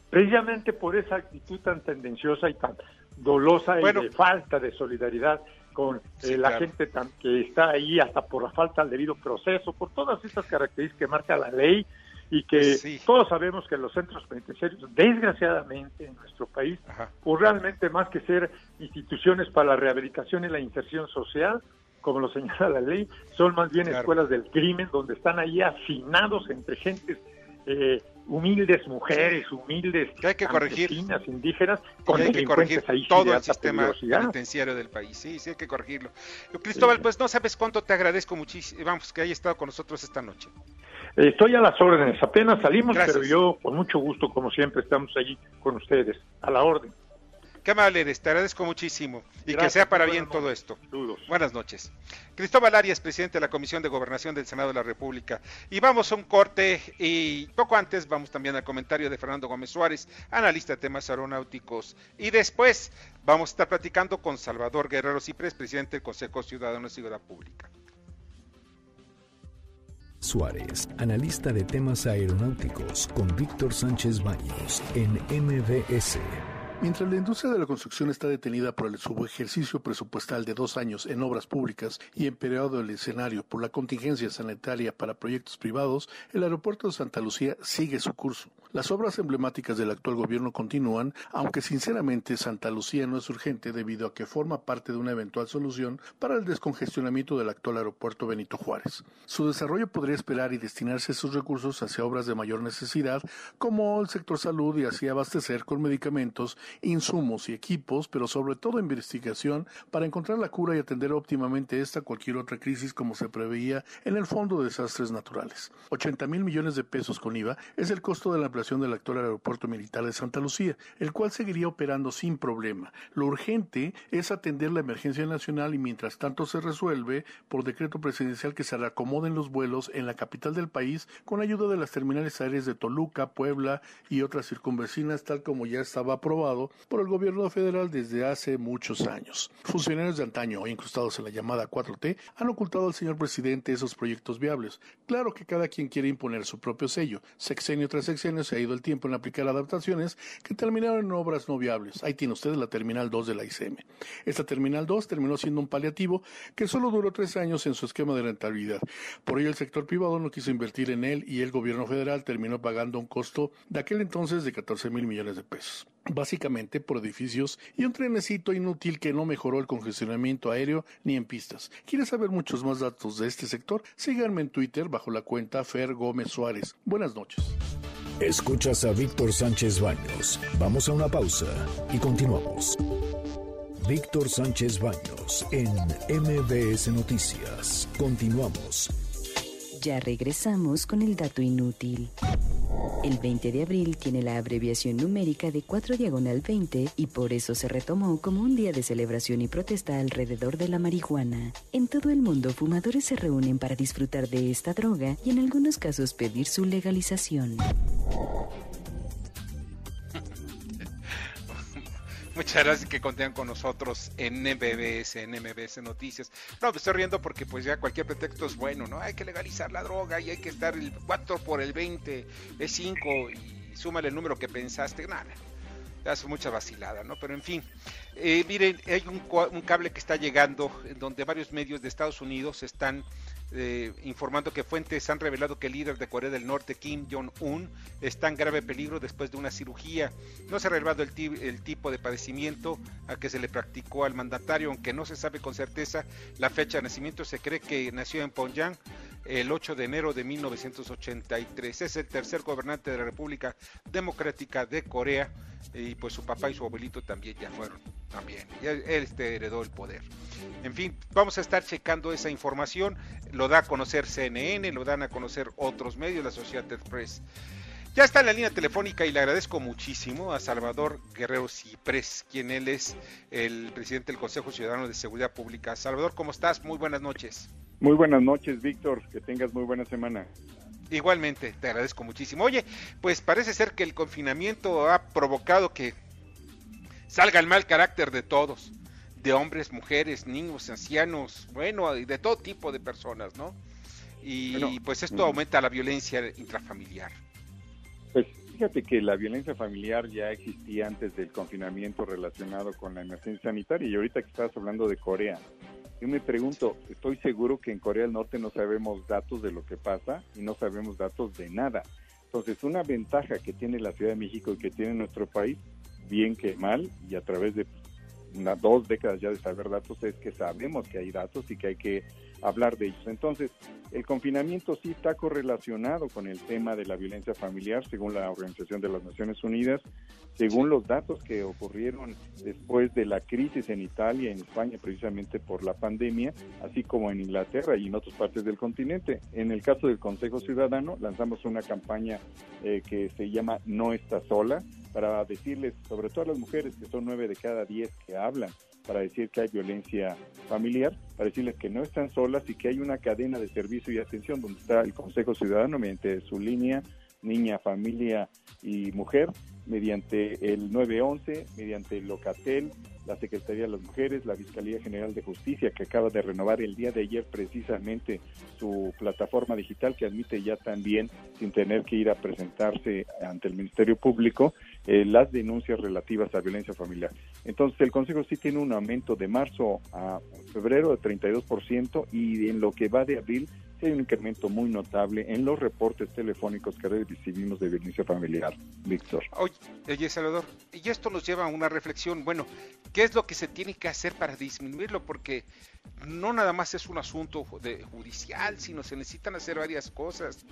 precisamente por esa actitud tan tendenciosa y tan dolosa y de falta de solidaridad con eh, la gente que está ahí hasta por la falta del debido proceso, por todas estas características que marca la ley y que todos sabemos que los centros penitenciarios, desgraciadamente en nuestro país, pues realmente más que ser instituciones para la rehabilitación y la inserción social, como lo señala la ley, son más bien escuelas del crimen donde están ahí hacinados entre gentes eh, humildes mujeres, humildes que hay que corregir indígenas, con hay que corregir todo el sistema penitenciario del país, sí, sí hay que corregirlo. Cristóbal, pues no sabes cuánto te agradezco muchísimo, vamos, que haya estado con nosotros esta noche. Estoy a las órdenes, apenas salimos, pero yo con mucho gusto, como siempre, estamos allí con ustedes, a la orden. Qué amable eres, te agradezco muchísimo y que sea para bien todo esto. Buenas noches. Cristóbal Arias, presidente de la Comisión de Gobernación del Senado de la República. Y vamos a un corte y poco antes vamos también al comentario de Fernando Gómez Suárez, analista de temas aeronáuticos. Y después vamos a estar platicando con Salvador Guerrero Cipres, presidente del Consejo Ciudadano de Seguridad Pública. Suárez, analista de temas aeronáuticos, con Víctor Sánchez Baños en MBS. Mientras la industria de la construcción está detenida por el subejercicio presupuestal de dos años en obras públicas y empeorado el escenario por la contingencia sanitaria para proyectos privados, el aeropuerto de Santa Lucía sigue su curso. Las obras emblemáticas del actual gobierno continúan, aunque sinceramente Santa Lucía no es urgente debido a que forma parte de una eventual solución para el descongestionamiento del actual aeropuerto Benito Juárez. Su desarrollo podría esperar y destinarse sus recursos hacia obras de mayor necesidad, como el sector salud y así abastecer con medicamentos, insumos y equipos, pero sobre todo investigación para encontrar la cura y atender óptimamente esta cualquier otra crisis como se preveía en el Fondo de Desastres Naturales. 80 mil millones de pesos con IVA es el costo de la del actual aeropuerto militar de Santa Lucía, el cual seguiría operando sin problema. Lo urgente es atender la emergencia nacional y mientras tanto se resuelve por decreto presidencial que se reacomoden los vuelos en la capital del país con ayuda de las terminales aéreas de Toluca, Puebla y otras circunvecinas, tal como ya estaba aprobado por el gobierno federal desde hace muchos años. Funcionarios de antaño, incrustados en la llamada 4T, han ocultado al señor presidente esos proyectos viables. Claro que cada quien quiere imponer su propio sello, sexenio tras sexenio se ha ido el tiempo en aplicar adaptaciones que terminaron en obras no viables. Ahí tiene usted la Terminal 2 de la ICM. Esta Terminal 2 terminó siendo un paliativo que solo duró tres años en su esquema de rentabilidad. Por ello el sector privado no quiso invertir en él y el gobierno federal terminó pagando un costo de aquel entonces de 14 mil millones de pesos básicamente por edificios y un trenecito inútil que no mejoró el congestionamiento aéreo ni en pistas. ¿Quieres saber muchos más datos de este sector? Síganme en Twitter bajo la cuenta Fer Gómez Suárez. Buenas noches. Escuchas a Víctor Sánchez Baños. Vamos a una pausa y continuamos. Víctor Sánchez Baños en MBS Noticias. Continuamos. Ya regresamos con el dato inútil. El 20 de abril tiene la abreviación numérica de 4 diagonal 20 y por eso se retomó como un día de celebración y protesta alrededor de la marihuana. En todo el mundo, fumadores se reúnen para disfrutar de esta droga y en algunos casos pedir su legalización. Muchas gracias que contengan con nosotros en MBS, en MBS Noticias. No, me estoy riendo porque pues ya cualquier pretexto es bueno, ¿no? Hay que legalizar la droga y hay que estar el 4 por el 20, es 5 y súmale el número que pensaste. Nada, ya es mucha vacilada, ¿no? Pero en fin, eh, miren, hay un, un cable que está llegando en donde varios medios de Estados Unidos están eh, informando que fuentes han revelado que el líder de Corea del Norte, Kim Jong-un, está en grave peligro después de una cirugía. No se ha revelado el, tipo de padecimiento a que se le practicó al mandatario, aunque no se sabe con certeza la fecha de nacimiento. Se cree que nació en Pyongyang el 8 de enero de 1983. Es el tercer gobernante de la República Democrática de Corea y pues su papá y su abuelito también ya fueron, también. Él este, heredó el poder. En fin, vamos a estar checando esa información. Lo da a conocer CNN, lo dan a conocer otros medios, la Associated Press. Ya está en la línea telefónica y le agradezco muchísimo a Salvador Guerrero Ciprés, quien él es el presidente del Consejo Ciudadano de Seguridad Pública. Salvador, ¿cómo estás? Muy buenas noches. Muy buenas noches, Víctor. Que tengas muy buena semana. Igualmente, te agradezco muchísimo. Oye, pues parece ser que el confinamiento ha provocado que salga el mal carácter de todos, de hombres, mujeres, niños, ancianos, bueno, de todo tipo de personas, ¿no? Y pues esto mm. aumenta la violencia intrafamiliar. Pues fíjate que la violencia familiar ya existía antes del confinamiento relacionado con la emergencia sanitaria y ahorita que estás hablando de Corea, yo me pregunto, estoy seguro que en Corea del Norte no sabemos datos de lo que pasa y no sabemos datos de nada. Entonces, una ventaja que tiene la Ciudad de México y que tiene nuestro país, bien que mal, y a través de unas dos décadas ya de saber datos, es que sabemos que hay datos y que hay que hablar de ellos. Entonces, el confinamiento sí está correlacionado con el tema de la violencia familiar, según la Organización de las Naciones Unidas, según los datos que ocurrieron después de la crisis en Italia, en España, precisamente por la pandemia, así como en Inglaterra y en otras partes del continente. En el caso del Consejo Ciudadano, lanzamos una campaña eh, que se llama No está sola, para decirles, sobre todo a las mujeres, que son nueve de cada diez que hablan para decir que hay violencia familiar, para decirles que no están solas y que hay una cadena de servicio y atención donde está el Consejo Ciudadano mediante su línea niña, familia y mujer, mediante el 911, mediante el Locatel, la Secretaría de las Mujeres, la Fiscalía General de Justicia, que acaba de renovar el día de ayer precisamente su plataforma digital que admite ya también, sin tener que ir a presentarse ante el Ministerio Público, eh, las denuncias relativas a violencia familiar. Entonces, el Consejo sí tiene un aumento de marzo a febrero de 32% y en lo que va de abril hay un incremento muy notable en los reportes telefónicos que recibimos de violencia familiar, Víctor. Oye, Salvador, y esto nos lleva a una reflexión, bueno, ¿qué es lo que se tiene que hacer para disminuirlo? Porque no nada más es un asunto de judicial, sino se necesitan hacer varias cosas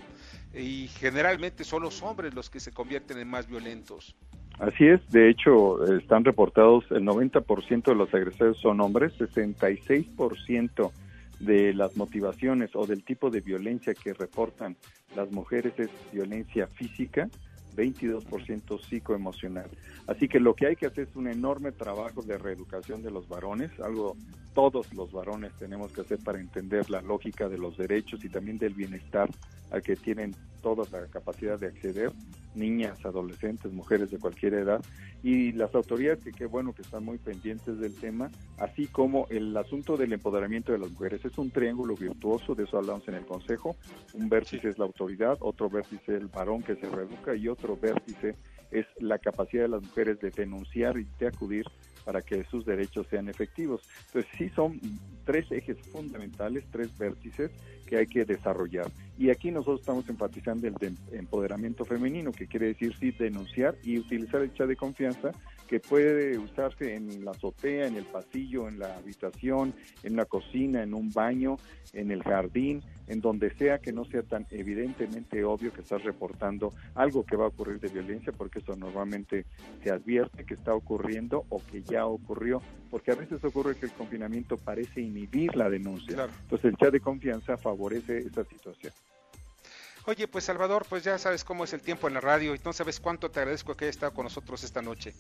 y generalmente son los hombres los que se convierten en más violentos. Así es, de hecho están reportados el 90% de los agresores son hombres, 66% de las motivaciones o del tipo de violencia que reportan las mujeres es violencia física, 22% psicoemocional. Así que lo que hay que hacer es un enorme trabajo de reeducación de los varones, algo todos los varones tenemos que hacer para entender la lógica de los derechos y también del bienestar al que tienen toda la capacidad de acceder, niñas, adolescentes, mujeres de cualquier edad, y las autoridades que qué bueno que están muy pendientes del tema, así como el asunto del empoderamiento de las mujeres. Es un triángulo virtuoso, de eso hablamos en el Consejo. Un vértice es la autoridad, otro vértice es el varón que se reeduca y otro vértice es la capacidad de las mujeres de denunciar y de acudir para que sus derechos sean efectivos. Entonces sí son tres ejes fundamentales, tres vértices que hay que desarrollar. Y aquí nosotros estamos enfatizando el empoderamiento femenino, que quiere decir sí denunciar y utilizar el chat de confianza que puede usarse en la azotea, en el pasillo, en la habitación, en la cocina, en un baño, en el jardín, en donde sea que no sea tan evidentemente obvio que estás reportando algo que va a ocurrir de violencia, porque eso normalmente se advierte que está ocurriendo o que ya ocurrió, porque a veces ocurre que el confinamiento parece inhibir la denuncia. Entonces el chat de confianza favorece esa situación. Oye, pues Salvador, pues ya sabes cómo es el tiempo en la radio y no sabes cuánto te agradezco que hayas estado con nosotros esta noche.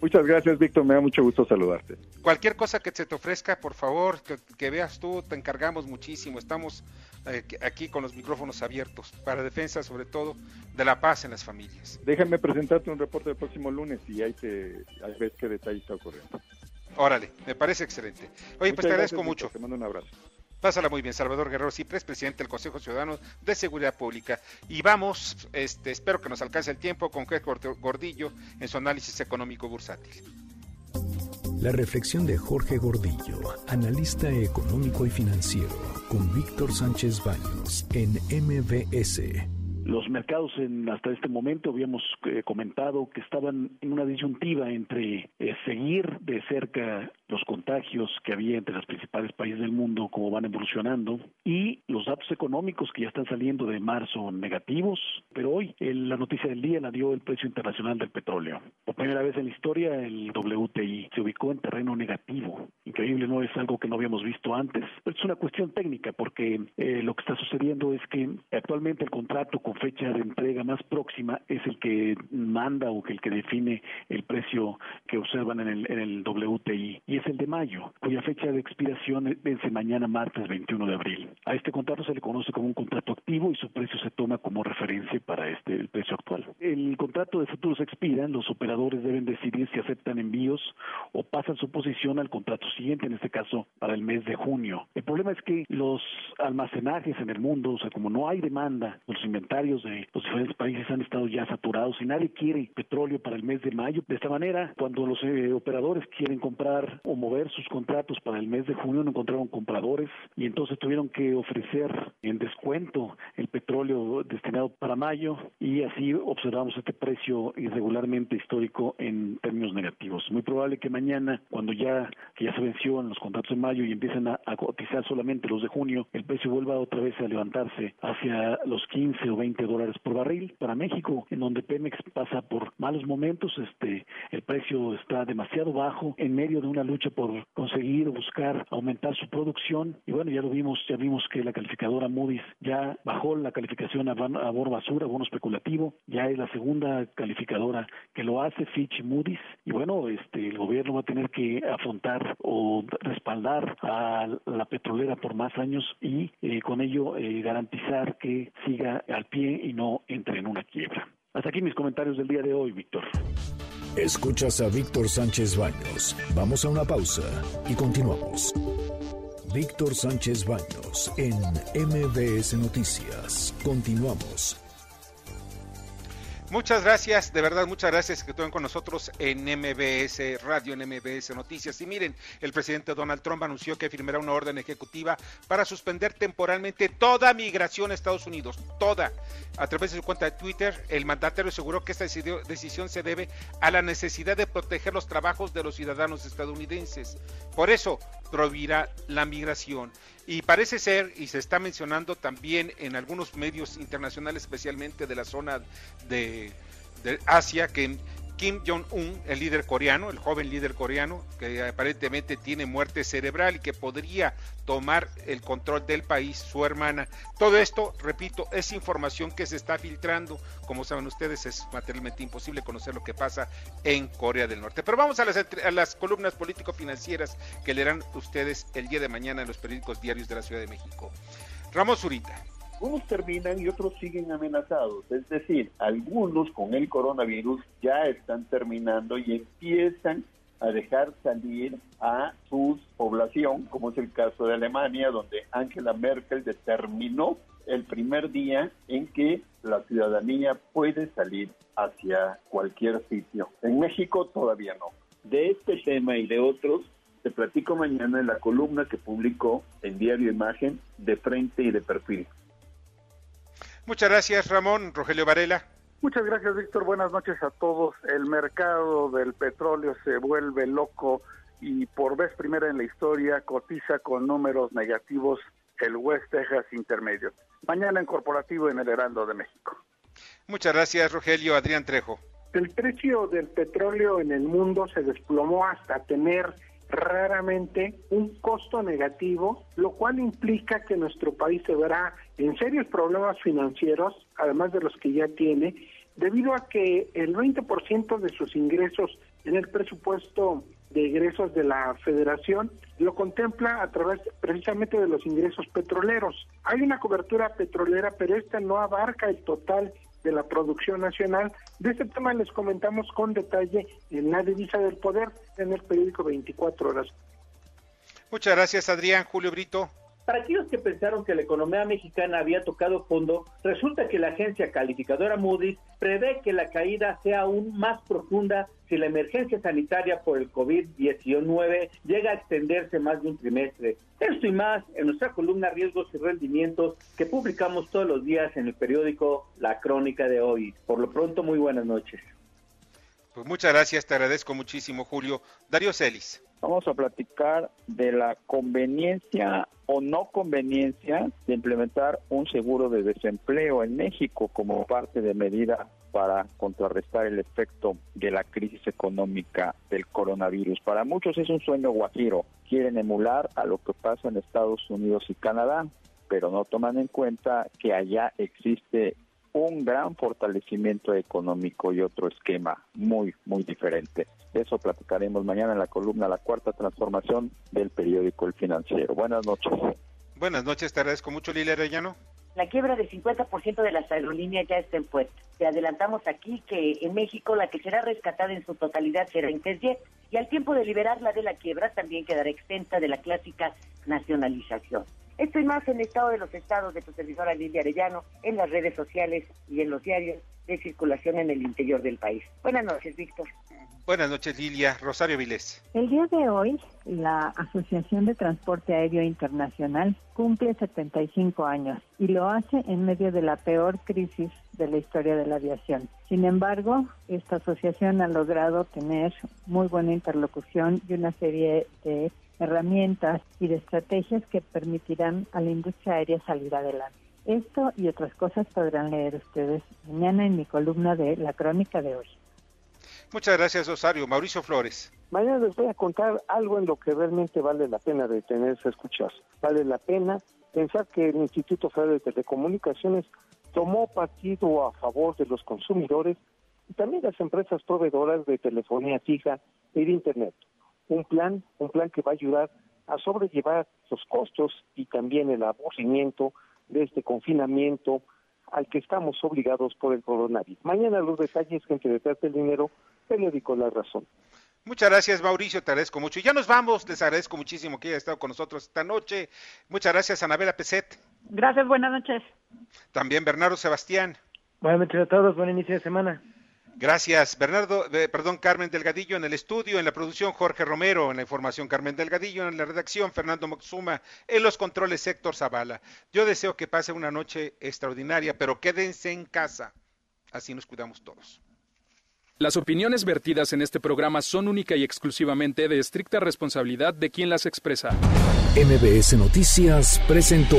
Muchas gracias, Víctor. Me da mucho gusto saludarte. Cualquier cosa que se te ofrezca, por favor, que, veas tú, te encargamos muchísimo. Estamos eh, aquí con los micrófonos abiertos para defensa, sobre todo, de la paz en las familias. Déjame presentarte un reporte el próximo lunes y ahí, te, ahí ves qué detalle está ocurriendo. Órale, me parece excelente. Oye, pues te agradezco mucho. Te mando un abrazo. Pásala muy bien, Salvador Guerrero Cipres, presidente del Consejo Ciudadano de Seguridad Pública. Y vamos, este, espero que nos alcance el tiempo con Jorge Gordillo en su análisis económico bursátil. La reflexión de Jorge Gordillo, analista económico y financiero, con Víctor Sánchez Baños en MBS. Los mercados en, hasta este momento habíamos eh, comentado que estaban en una disyuntiva entre eh, seguir de cerca los contagios que había entre los principales países del mundo, cómo van evolucionando, y los datos económicos que ya están saliendo de marzo negativos, pero hoy la noticia del día la dio el precio internacional del petróleo. Por primera vez en la historia el WTI se ubicó en terreno negativo. Increíble, no es algo que no habíamos visto antes. Es una cuestión técnica porque eh, lo que está sucediendo es que actualmente el contrato con fecha de entrega más próxima es el que manda o que el que define el precio que observan en el, en el WTI y es el de mayo, cuya fecha de expiración vence mañana martes 21 de abril. A este contrato se le conoce como un contrato activo y su precio se toma como referencia para este el precio actual. El contrato de futuros expira, los operadores deben decidir si aceptan envíos o pasan su posición al contrato siguiente, en este caso para el mes de junio. El problema es que los almacenajes en el mundo, o sea, como no hay demanda, los inventarios de los diferentes países han estado ya saturados y nadie quiere petróleo para el mes de mayo. De esta manera, cuando los eh, operadores quieren comprar o mover sus contratos para el mes de junio, no encontraron compradores y entonces tuvieron que ofrecer en descuento el petróleo destinado para mayo y así observamos este precio irregularmente histórico en términos negativos. Muy probable que mañana, cuando ya, ya se venció en los contratos de mayo y empiecen a, cotizar solamente los de junio, el precio vuelva otra vez a levantarse hacia los 15 o 20 dólares por barril. Para México, en donde Pemex pasa por malos momentos, este, el precio está demasiado bajo en medio de una lucha por conseguir buscar aumentar su producción. Y bueno, ya lo vimos, ya vimos que la calificadora Moody's ya bajó la calificación a, a bono basura, bono especulativo, ya es la segunda calificadora que lo hace, Fitch y Moody's. Y bueno, este, el gobierno va a tener que afrontar o respaldar a la petrolera por más años y eh, con ello eh, garantizar que siga al pie y no entre en una quiebra. Hasta aquí mis comentarios del día de hoy, Víctor. Escuchas a Víctor Sánchez Baños. Vamos a una pausa y continuamos. Víctor Sánchez Baños en MBS Noticias. Continuamos. Muchas gracias, de verdad, muchas gracias que estén con nosotros en MBS Radio, en MBS Noticias. Y miren, el presidente Donald Trump anunció que firmará una orden ejecutiva para suspender temporalmente toda migración a Estados Unidos, toda. A través de su cuenta de Twitter, el mandatario aseguró que esta decisión se debe a la necesidad de proteger los trabajos de los ciudadanos estadounidenses. Por eso prohibirá la migración. Y parece ser, y se está mencionando también en algunos medios internacionales, especialmente de la zona de, Asia, que Kim Jong-un, el líder coreano, el joven líder coreano, que aparentemente tiene muerte cerebral y que podría tomar el control del país, su hermana. Todo esto, repito, es información que se está filtrando. Como saben ustedes, es materialmente imposible conocer lo que pasa en Corea del Norte. Pero vamos a las, a las columnas político-financieras que leerán ustedes el día de mañana en los periódicos diarios de la Ciudad de México. Ramos Zurita unos terminan y otros siguen amenazados. Es decir, algunos con el coronavirus ya están terminando y empiezan a dejar salir a su población, como es el caso de Alemania, donde Angela Merkel determinó el primer día en que la ciudadanía puede salir hacia cualquier sitio. En México todavía no. De este tema y de otros te platico mañana en la columna que publicó en Diario Imagen de frente y de perfil. Muchas gracias, Ramón. Rogelio Varela. Muchas gracias, Víctor. Buenas noches a todos. El mercado del petróleo se vuelve loco y por vez primera en la historia cotiza con números negativos el West Texas Intermedio. Mañana en corporativo en el Heraldo de México. Muchas gracias, Rogelio. Adrián Trejo. El precio del petróleo en el mundo se desplomó hasta tener raramente un costo negativo, lo cual implica que nuestro país se verá en serios problemas financieros, además de los que ya tiene, debido a que el 20% de sus ingresos en el presupuesto de ingresos de la federación lo contempla a través precisamente de los ingresos petroleros. Hay una cobertura petrolera, pero esta no abarca el total de la producción nacional. De este tema les comentamos con detalle en la divisa del poder en el periódico 24 horas. Muchas gracias, Adrián. Julio Brito. Para aquellos que pensaron que la economía mexicana había tocado fondo, resulta que la agencia calificadora Moody's prevé que la caída sea aún más profunda si la emergencia sanitaria por el COVID-19 llega a extenderse más de un trimestre. Esto y más en nuestra columna Riesgos y Rendimientos que publicamos todos los días en el periódico La Crónica de hoy. Por lo pronto, muy buenas noches. Pues muchas gracias, te agradezco muchísimo, Julio. Darío Celis. Vamos a platicar de la conveniencia o no conveniencia de implementar un seguro de desempleo en México como parte de medida para contrarrestar el efecto de la crisis económica del coronavirus. Para muchos es un sueño guajiro. Quieren emular a lo que pasa en Estados Unidos y Canadá, pero no toman en cuenta que allá existe un gran fortalecimiento económico y otro esquema muy, muy diferente. De eso platicaremos mañana en la columna La Cuarta Transformación del periódico El Financiero. Buenas noches. Buenas noches, te agradezco mucho, Lilia Arellano. La quiebra del 50% de las aerolíneas ya está en puerta. Te adelantamos aquí que en México la que será rescatada en su totalidad será Interjet y al tiempo de liberarla de la quiebra también quedará exenta de la clásica nacionalización. Esto y más en el estado de los estados de tu servidora Lilia Arellano, en las redes sociales y en los diarios de circulación en el interior del país. Buenas noches, Víctor. Buenas noches, Lilia. Rosario Vilés. El día de hoy, la Asociación de Transporte Aéreo Internacional cumple 75 años y lo hace en medio de la peor crisis de la historia de la aviación. Sin embargo, esta asociación ha logrado tener muy buena interlocución y una serie de herramientas y de estrategias que permitirán a la industria aérea salir adelante. Esto y otras cosas podrán leer ustedes mañana en mi columna de La Crónica de hoy. Muchas gracias, Rosario. Mauricio Flores. Mañana les voy a contar algo en lo que realmente vale la pena detenerse a escuchar. Vale la pena pensar que el Instituto Federal de Telecomunicaciones tomó partido a favor de los consumidores y también las empresas proveedoras de telefonía fija y de Internet un plan, un plan que va a ayudar a sobrellevar los costos y también el aburrimiento de este confinamiento al que estamos obligados por el coronavirus. Mañana los detalles, gente detrás del dinero, periódico La Razón. Muchas gracias, Mauricio, te agradezco mucho. Y ya nos vamos, les agradezco muchísimo que haya estado con nosotros esta noche. Muchas gracias, Anabela Peset. Gracias, buenas noches. También Bernardo Sebastián. Buenas noches a todos, buen inicio de semana. Gracias, Bernardo, perdón, Carmen Delgadillo en el estudio, en la producción Jorge Romero, en la información Carmen Delgadillo, en la redacción Fernando Moxuma, en los controles Héctor Zavala. Yo deseo que pase una noche extraordinaria, pero quédense en casa. Así nos cuidamos todos. Las opiniones vertidas en este programa son única y exclusivamente de estricta responsabilidad de quien las expresa. MBS Noticias presentó